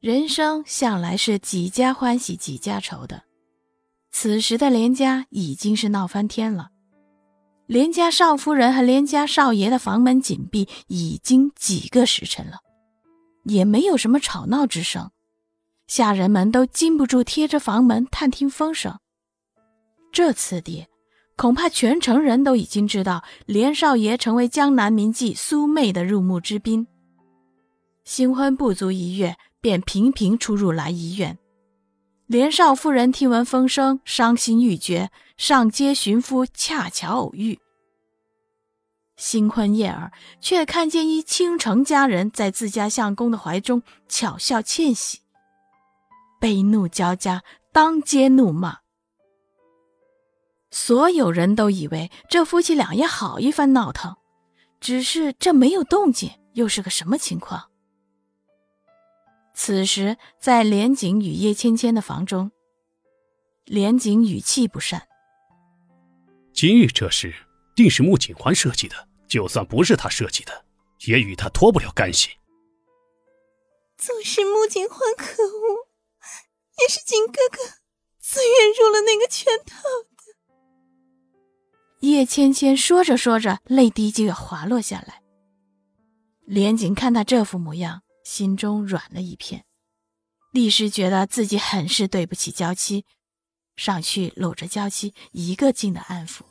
人生向来是几家欢喜几家愁的，此时的连家已经是闹翻天了。连家少夫人和连家少爷的房门紧闭已经几个时辰了，也没有什么吵闹之声，下人们都禁不住贴着房门探听风声。这次的，恐怕全城人都已经知道连少爷成为江南名妓苏妹的入幕之宾。新婚不足一月。便频频出入来医院，连少夫人听闻风声，伤心欲绝，上街寻夫，恰巧偶遇。新婚燕尔，却看见一倾城佳人在自家相公的怀中巧笑倩兮，悲怒交加，当街怒骂。所有人都以为这夫妻俩也好一番闹腾，只是这没有动静，又是个什么情况？此时，在连景与叶芊芊的房中，连景语气不善：“今日这事，定是穆景欢设计的。就算不是他设计的，也与他脱不了干系。纵使穆景欢可恶，也是景哥哥自愿入了那个圈套的。”叶芊芊说着说着，泪滴就要滑落下来。连景看他这副模样。心中软了一片，立时觉得自己很是对不起娇妻，上去搂着娇妻一个劲的安抚，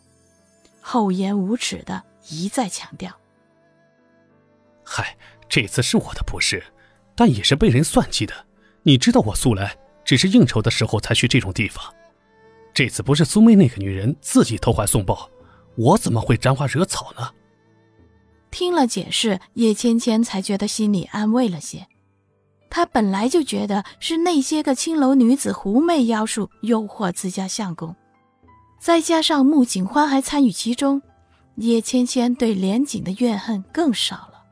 厚颜无耻的一再强调：“嗨，这次是我的不是，但也是被人算计的。你知道我素来只是应酬的时候才去这种地方，这次不是苏妹那个女人自己投怀送抱，我怎么会沾花惹草呢？”听了解释，叶芊芊才觉得心里安慰了些。她本来就觉得是那些个青楼女子狐媚妖术诱惑自家相公，再加上穆景欢还参与其中，叶芊芊对连锦的怨恨更少了。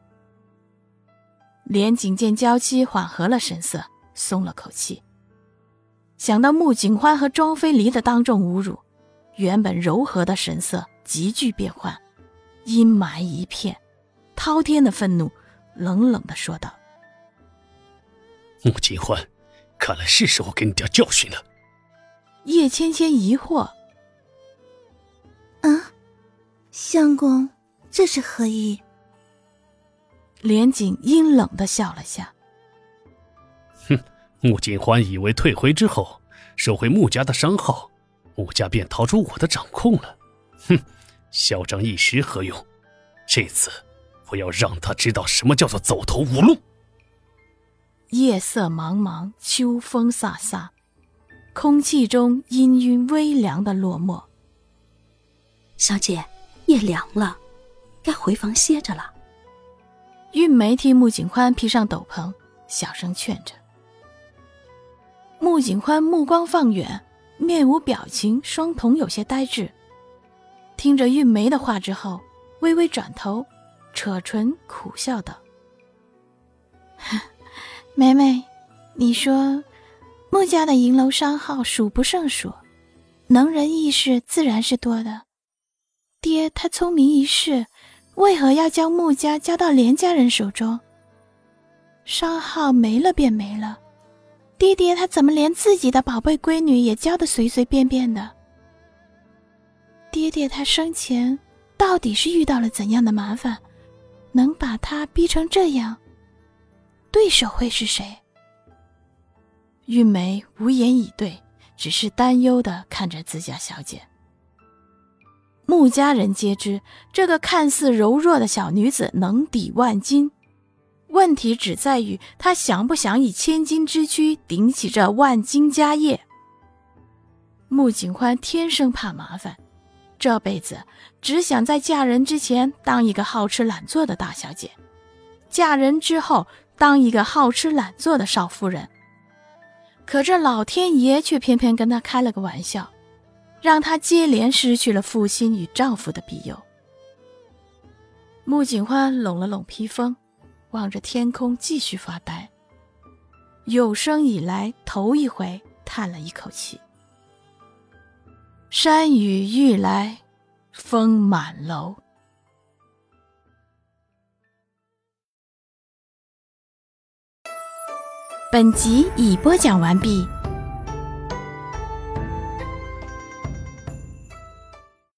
连锦见娇妻缓和了神色，松了口气。想到穆景欢和庄妃离的当众侮辱，原本柔和的神色急剧变幻，阴霾一片。滔天的愤怒，冷冷的说道：“穆金欢，看来是时候给你点教训了。”叶芊芊疑惑：“啊，相公，这是何意？”连锦阴冷的笑了下：“哼，穆金欢以为退回之后收回穆家的商号，穆家便逃出我的掌控了。哼，嚣张一时何用？这次……”我要让他知道什么叫做走投无路。夜色茫茫，秋风飒飒，空气中氤氲微凉的落寞。小姐，夜凉了，该回房歇着了。韵梅替穆景欢披上斗篷，小声劝着。穆景欢目光放远，面无表情，双瞳有些呆滞。听着韵梅的话之后，微微转头。扯唇苦笑道：“ 梅梅，你说，穆家的银楼商号数不胜数，能人异士自然是多的。爹他聪明一世，为何要将穆家交到连家人手中？商号没了便没了，爹爹他怎么连自己的宝贝闺女也教得随随便便的？爹爹他生前到底是遇到了怎样的麻烦？”能把他逼成这样，对手会是谁？玉梅无言以对，只是担忧的看着自家小姐。穆家人皆知，这个看似柔弱的小女子能抵万金，问题只在于她想不想以千金之躯顶起这万金家业。穆景欢天生怕麻烦。这辈子只想在嫁人之前当一个好吃懒做的大小姐，嫁人之后当一个好吃懒做的少夫人。可这老天爷却偏偏跟他开了个玩笑，让他接连失去了负心与丈夫的庇佑。穆景欢拢了拢披风，望着天空继续发呆。有生以来头一回叹了一口气。山雨欲来风满楼。本集已播讲完毕。